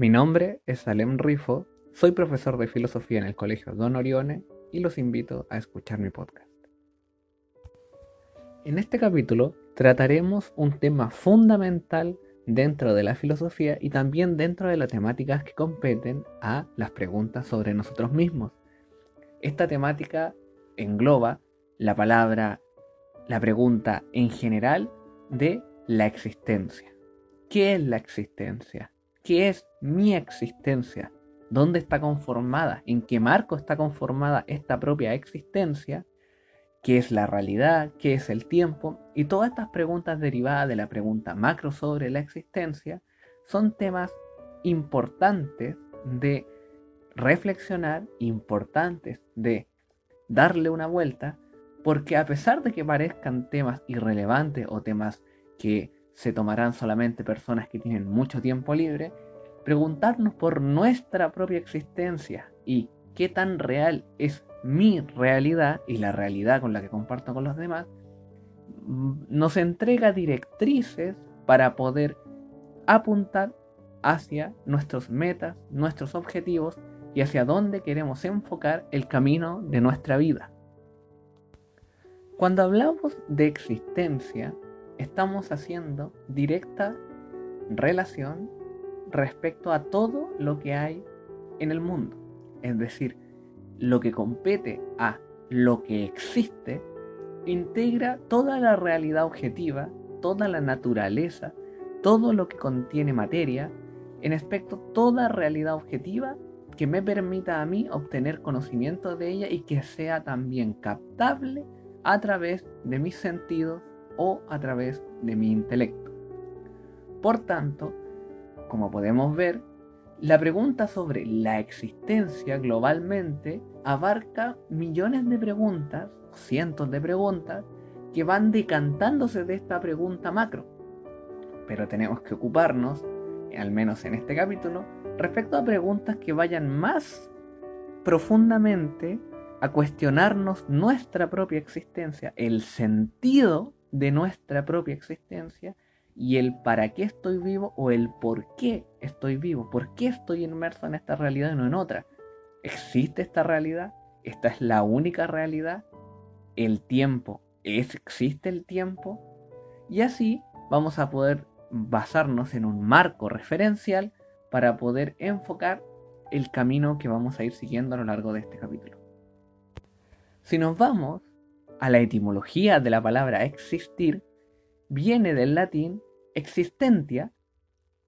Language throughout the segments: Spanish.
Mi nombre es Salem Rifo, soy profesor de filosofía en el Colegio Don Orione y los invito a escuchar mi podcast. En este capítulo trataremos un tema fundamental dentro de la filosofía y también dentro de las temáticas que competen a las preguntas sobre nosotros mismos. Esta temática engloba la palabra, la pregunta en general de la existencia. ¿Qué es la existencia? ¿Qué es mi existencia? ¿Dónde está conformada? ¿En qué marco está conformada esta propia existencia? ¿Qué es la realidad? ¿Qué es el tiempo? Y todas estas preguntas derivadas de la pregunta macro sobre la existencia son temas importantes de reflexionar, importantes de darle una vuelta, porque a pesar de que parezcan temas irrelevantes o temas que se tomarán solamente personas que tienen mucho tiempo libre, preguntarnos por nuestra propia existencia y qué tan real es mi realidad y la realidad con la que comparto con los demás, mm, nos entrega directrices para poder apuntar hacia nuestras metas, nuestros objetivos y hacia dónde queremos enfocar el camino de nuestra vida. Cuando hablamos de existencia, estamos haciendo directa relación respecto a todo lo que hay en el mundo. Es decir, lo que compete a lo que existe integra toda la realidad objetiva, toda la naturaleza, todo lo que contiene materia, en aspecto toda realidad objetiva que me permita a mí obtener conocimiento de ella y que sea también captable a través de mis sentidos o a través de mi intelecto. Por tanto, como podemos ver, la pregunta sobre la existencia globalmente abarca millones de preguntas, cientos de preguntas, que van decantándose de esta pregunta macro. Pero tenemos que ocuparnos, al menos en este capítulo, respecto a preguntas que vayan más profundamente a cuestionarnos nuestra propia existencia, el sentido de nuestra propia existencia y el para qué estoy vivo o el por qué estoy vivo, por qué estoy inmerso en esta realidad y no en otra. ¿Existe esta realidad? ¿Esta es la única realidad? ¿El tiempo? ¿Es, ¿Existe el tiempo? Y así vamos a poder basarnos en un marco referencial para poder enfocar el camino que vamos a ir siguiendo a lo largo de este capítulo. Si nos vamos a la etimología de la palabra existir, viene del latín existentia,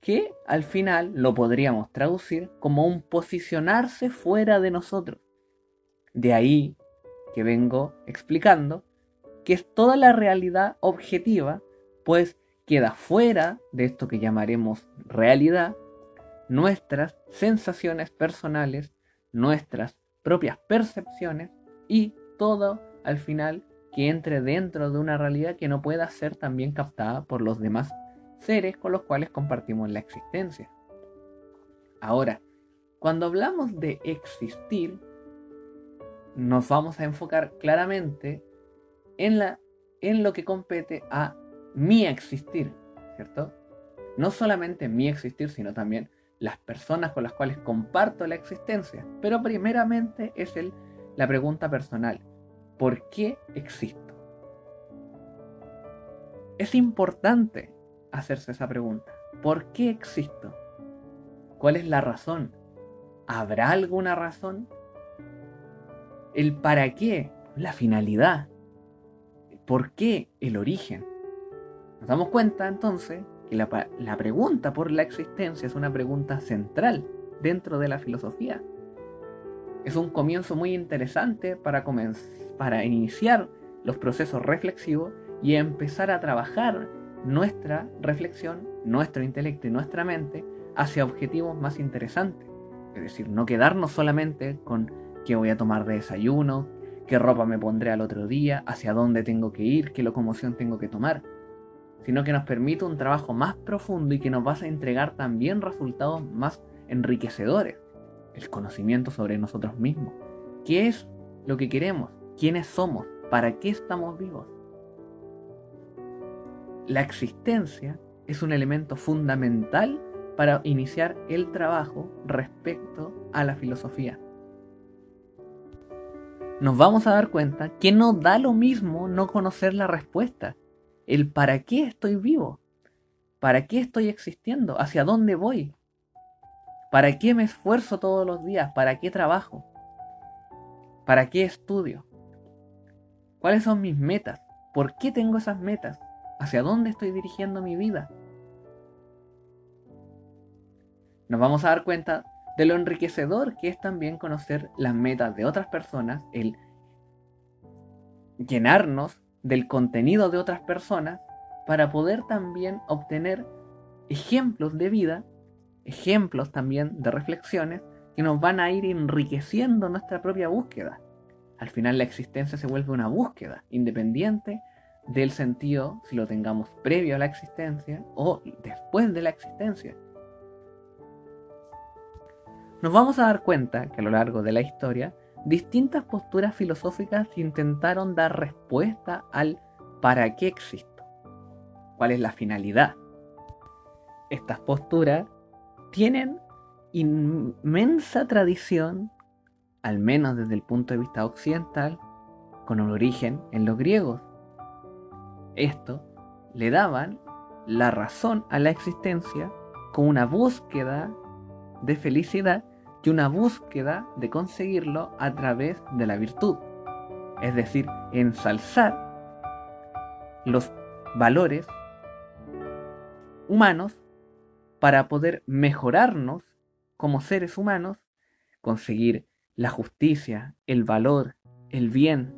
que al final lo podríamos traducir como un posicionarse fuera de nosotros. De ahí que vengo explicando que es toda la realidad objetiva, pues queda fuera de esto que llamaremos realidad nuestras sensaciones personales, nuestras propias percepciones y todo al final que entre dentro de una realidad que no pueda ser también captada por los demás seres con los cuales compartimos la existencia. Ahora, cuando hablamos de existir, nos vamos a enfocar claramente en, la, en lo que compete a mi existir, ¿cierto? No solamente mi existir, sino también las personas con las cuales comparto la existencia. Pero primeramente es el, la pregunta personal. ¿Por qué existo? Es importante hacerse esa pregunta. ¿Por qué existo? ¿Cuál es la razón? ¿Habrá alguna razón? ¿El para qué? La finalidad. ¿Por qué? El origen. Nos damos cuenta entonces que la, la pregunta por la existencia es una pregunta central dentro de la filosofía. Es un comienzo muy interesante para, para iniciar los procesos reflexivos y empezar a trabajar nuestra reflexión, nuestro intelecto y nuestra mente hacia objetivos más interesantes. Es decir, no quedarnos solamente con qué voy a tomar de desayuno, qué ropa me pondré al otro día, hacia dónde tengo que ir, qué locomoción tengo que tomar, sino que nos permite un trabajo más profundo y que nos va a entregar también resultados más enriquecedores. El conocimiento sobre nosotros mismos. ¿Qué es lo que queremos? ¿Quiénes somos? ¿Para qué estamos vivos? la existencia es un elemento fundamental para iniciar el trabajo respecto a la filosofía. Nos vamos a dar cuenta que no da lo mismo no conocer la respuesta, el para qué estoy vivo, para qué estoy existiendo, hacia dónde voy, para qué me esfuerzo todos los días, para qué trabajo, para qué estudio, cuáles son mis metas, por qué tengo esas metas, hacia dónde estoy dirigiendo mi vida. nos vamos a dar cuenta de lo enriquecedor que es también conocer las metas de otras personas, el llenarnos del contenido de otras personas para poder también obtener ejemplos de vida, ejemplos también de reflexiones que nos van a ir enriqueciendo nuestra propia búsqueda. Al final la existencia se vuelve una búsqueda independiente del sentido si lo tengamos previo a la existencia o después de la existencia nos vamos a dar cuenta que a lo largo de la historia, distintas posturas filosóficas intentaron dar respuesta al para qué existo, cuál es la finalidad. Estas posturas tienen inmensa tradición, al menos desde el punto de vista occidental, con un origen en los griegos. Esto le daban la razón a la existencia con una búsqueda de felicidad y una búsqueda de conseguirlo a través de la virtud. Es decir, ensalzar los valores humanos para poder mejorarnos como seres humanos, conseguir la justicia, el valor, el bien,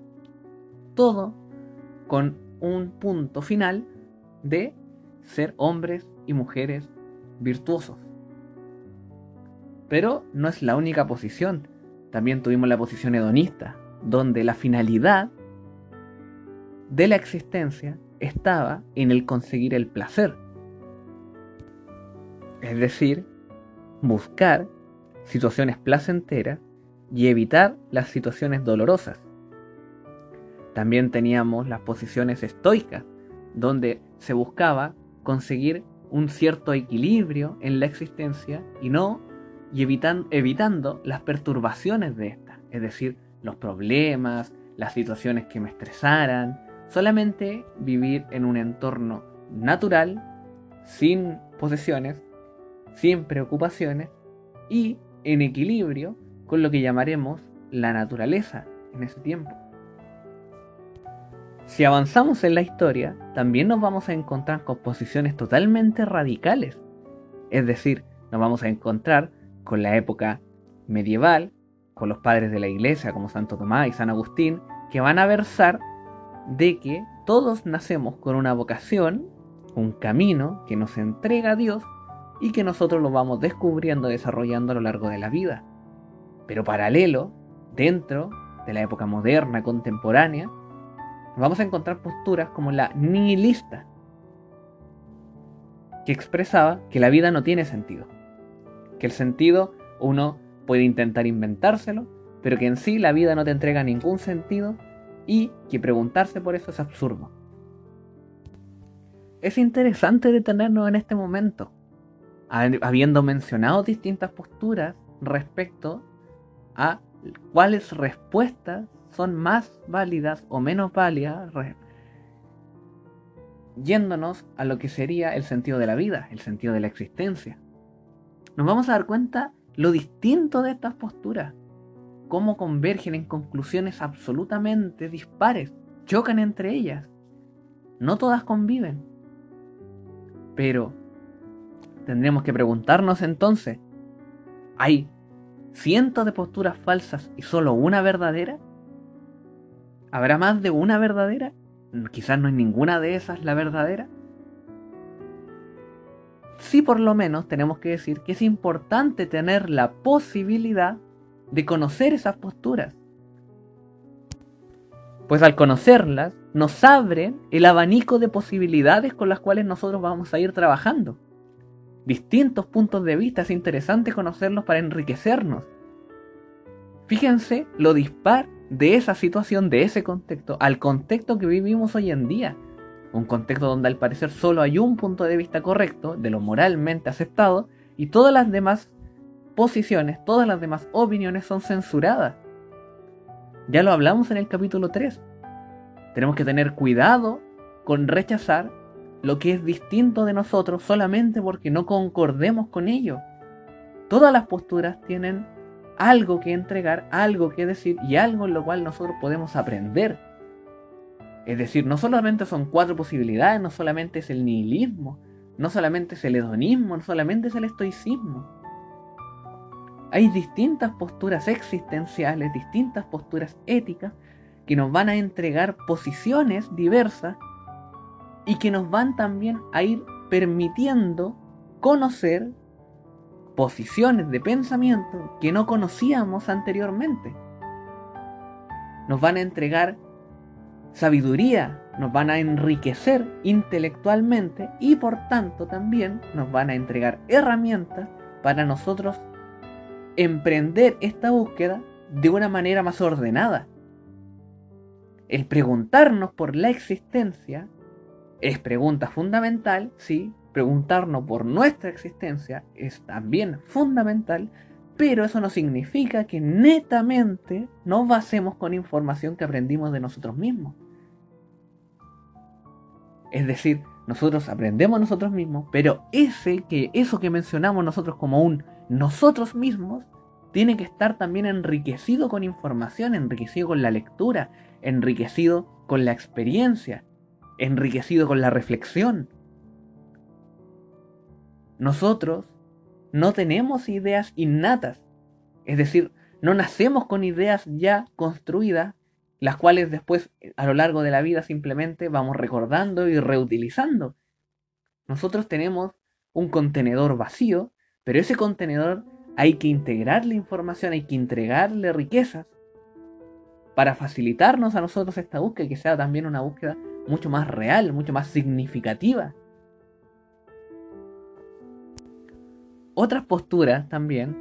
todo con un punto final de ser hombres y mujeres virtuosos. Pero no es la única posición. También tuvimos la posición hedonista, donde la finalidad de la existencia estaba en el conseguir el placer. Es decir, buscar situaciones placenteras y evitar las situaciones dolorosas. También teníamos las posiciones estoicas, donde se buscaba conseguir un cierto equilibrio en la existencia y no y evitando las perturbaciones de esta, es decir, los problemas, las situaciones que me estresaran, solamente vivir en un entorno natural, sin posesiones, sin preocupaciones y en equilibrio con lo que llamaremos la naturaleza en ese tiempo. Si avanzamos en la historia, también nos vamos a encontrar con posiciones totalmente radicales, es decir, nos vamos a encontrar con la época medieval, con los padres de la iglesia como Santo Tomás y San Agustín, que van a versar de que todos nacemos con una vocación, un camino que nos entrega a Dios y que nosotros lo vamos descubriendo, desarrollando a lo largo de la vida. Pero paralelo, dentro de la época moderna, contemporánea, vamos a encontrar posturas como la nihilista, que expresaba que la vida no tiene sentido que el sentido uno puede intentar inventárselo, pero que en sí la vida no te entrega ningún sentido y que preguntarse por eso es absurdo. Es interesante detenernos en este momento, habiendo mencionado distintas posturas respecto a cuáles respuestas son más válidas o menos válidas, yéndonos a lo que sería el sentido de la vida, el sentido de la existencia nos vamos a dar cuenta lo distinto de estas posturas, cómo convergen en conclusiones absolutamente dispares, chocan entre ellas. No todas conviven. Pero tendremos que preguntarnos entonces, ¿hay cientos de posturas falsas y solo una verdadera? ¿Habrá más de una verdadera? Quizás no es ninguna de esas la verdadera sí por lo menos tenemos que decir que es importante tener la posibilidad de conocer esas posturas. Pues al conocerlas nos abren el abanico de posibilidades con las cuales nosotros vamos a ir trabajando. Distintos puntos de vista, es interesante conocerlos para enriquecernos. Fíjense lo dispar de esa situación, de ese contexto, al contexto que vivimos hoy en día un contexto donde al parecer solo hay un punto de vista correcto, de lo moralmente aceptado, y todas las demás posiciones, todas las demás opiniones son censuradas. Ya lo hablamos en el capítulo 3. Tenemos que tener cuidado con rechazar lo que es distinto de nosotros solamente porque no concordemos con ello. Todas las posturas tienen algo que entregar, algo que decir y algo en lo cual nosotros podemos aprender. Es decir, no solamente son cuatro posibilidades, no solamente es el nihilismo, no solamente es el hedonismo, no solamente es el estoicismo. Hay distintas posturas existenciales, distintas posturas éticas que nos van a entregar posiciones diversas y que nos van también a ir permitiendo conocer posiciones de pensamiento que no conocíamos anteriormente. Nos van a entregar sabiduría, nos van a enriquecer intelectualmente y por tanto también nos van a entregar herramientas para nosotros emprender esta búsqueda de una manera más ordenada. El preguntarnos por la existencia es pregunta fundamental, sí, preguntarnos por nuestra existencia es también fundamental, pero eso no significa que netamente nos basemos con información que aprendimos de nosotros mismos. Es decir, nosotros aprendemos nosotros mismos, pero ese que, eso que mencionamos nosotros como un nosotros mismos tiene que estar también enriquecido con información, enriquecido con la lectura, enriquecido con la experiencia, enriquecido con la reflexión. Nosotros no tenemos ideas innatas, es decir, no nacemos con ideas ya construidas, las cuales después a lo largo de la vida simplemente vamos recordando y reutilizando. Nosotros tenemos un contenedor vacío, pero ese contenedor hay que integrarle información, hay que entregarle riquezas para facilitarnos a nosotros esta búsqueda que sea también una búsqueda mucho más real, mucho más significativa. Otras posturas también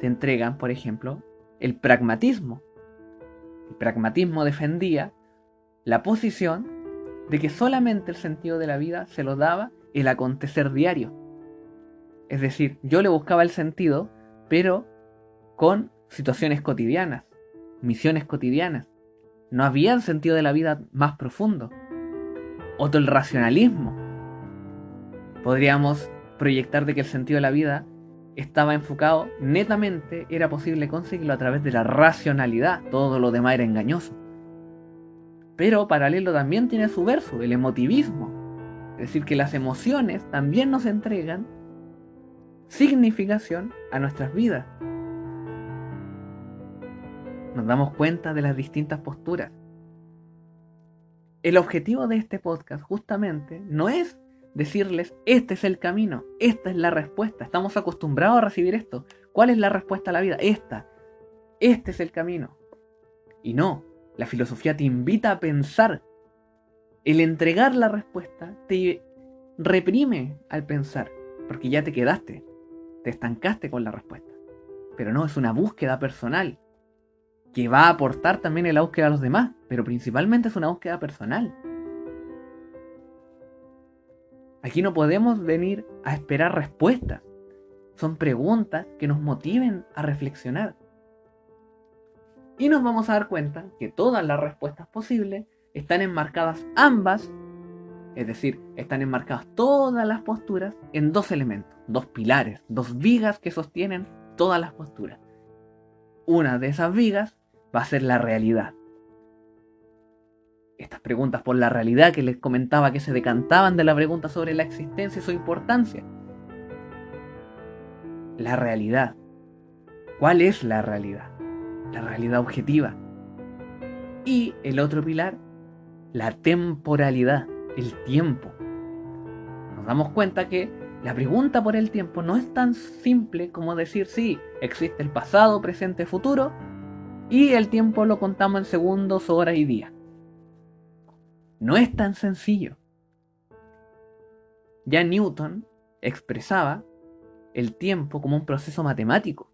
te entregan, por ejemplo, el pragmatismo. El pragmatismo defendía la posición de que solamente el sentido de la vida se lo daba el acontecer diario. Es decir, yo le buscaba el sentido, pero con situaciones cotidianas, misiones cotidianas. No había sentido de la vida más profundo. Otro el racionalismo. Podríamos proyectar de que el sentido de la vida estaba enfocado netamente, era posible conseguirlo a través de la racionalidad, todo lo demás era engañoso. Pero paralelo también tiene su verso, el emotivismo. Es decir, que las emociones también nos entregan significación a nuestras vidas. Nos damos cuenta de las distintas posturas. El objetivo de este podcast justamente no es decirles, este es el camino, esta es la respuesta, estamos acostumbrados a recibir esto. ¿Cuál es la respuesta a la vida? Esta. Este es el camino. Y no, la filosofía te invita a pensar. El entregar la respuesta te reprime al pensar, porque ya te quedaste, te estancaste con la respuesta. Pero no, es una búsqueda personal que va a aportar también en la búsqueda a los demás, pero principalmente es una búsqueda personal. Aquí no podemos venir a esperar respuestas. Son preguntas que nos motiven a reflexionar. Y nos vamos a dar cuenta que todas las respuestas posibles están enmarcadas ambas, es decir, están enmarcadas todas las posturas en dos elementos, dos pilares, dos vigas que sostienen todas las posturas. Una de esas vigas va a ser la realidad. Estas preguntas por la realidad que les comentaba que se decantaban de la pregunta sobre la existencia y su importancia. La realidad. ¿Cuál es la realidad? La realidad objetiva. Y el otro pilar, la temporalidad, el tiempo. Nos damos cuenta que la pregunta por el tiempo no es tan simple como decir sí, existe el pasado, presente, futuro, y el tiempo lo contamos en segundos, horas y días. No es tan sencillo. Ya Newton expresaba el tiempo como un proceso matemático.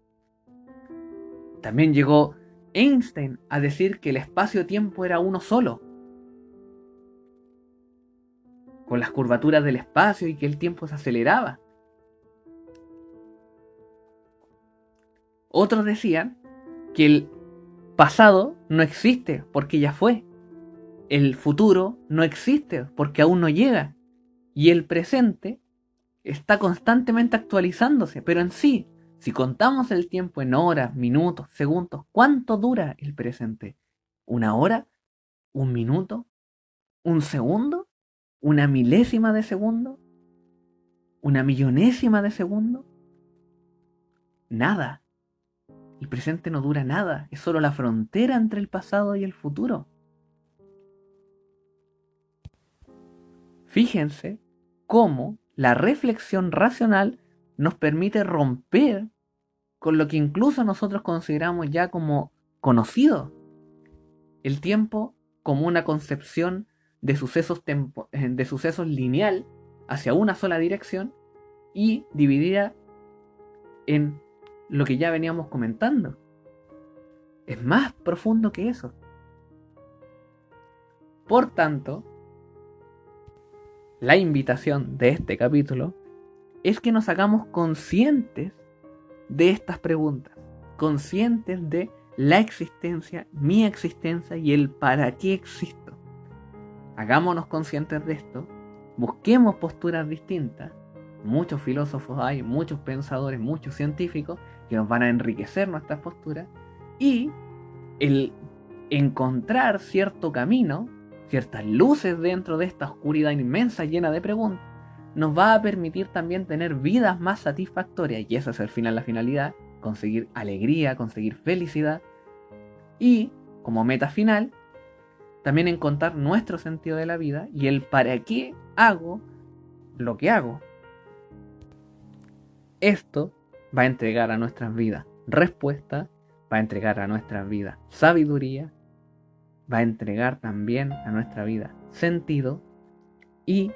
También llegó Einstein a decir que el espacio-tiempo era uno solo, con las curvaturas del espacio y que el tiempo se aceleraba. Otros decían que el pasado no existe porque ya fue. El futuro no existe porque aún no llega. Y el presente está constantemente actualizándose. Pero en sí, si contamos el tiempo en horas, minutos, segundos, ¿cuánto dura el presente? ¿Una hora? ¿Un minuto? ¿Un segundo? ¿Una milésima de segundo? ¿Una millonésima de segundo? Nada. El presente no dura nada, es solo la frontera entre el pasado y el futuro. Fíjense cómo la reflexión racional nos permite romper con lo que incluso nosotros consideramos ya como conocido. El tiempo como una concepción de sucesos, eh, de sucesos lineal hacia una sola dirección y dividida en lo que ya veníamos comentando. Es más profundo que eso. Por tanto, la invitación de este capítulo es que nos hagamos conscientes de estas preguntas, conscientes de la existencia, mi existencia y el para qué existo. Hagámonos conscientes de esto, busquemos posturas distintas. Muchos filósofos hay, muchos pensadores, muchos científicos que nos van a enriquecer nuestras posturas y el encontrar cierto camino, ciertas luces dentro de esta oscuridad inmensa llena de preguntas, nos va a permitir también tener vidas más satisfactorias y esa es al final la finalidad, conseguir alegría, conseguir felicidad y como meta final, también encontrar nuestro sentido de la vida y el para qué hago lo que hago. Esto va a entregar a nuestras vidas respuesta, va a entregar a nuestras vidas sabiduría, va a entregar también a nuestra vida sentido y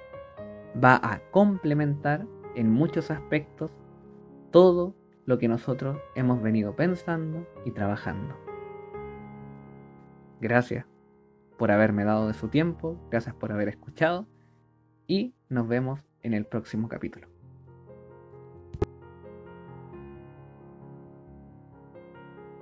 va a complementar en muchos aspectos todo lo que nosotros hemos venido pensando y trabajando. Gracias por haberme dado de su tiempo, gracias por haber escuchado y nos vemos en el próximo capítulo.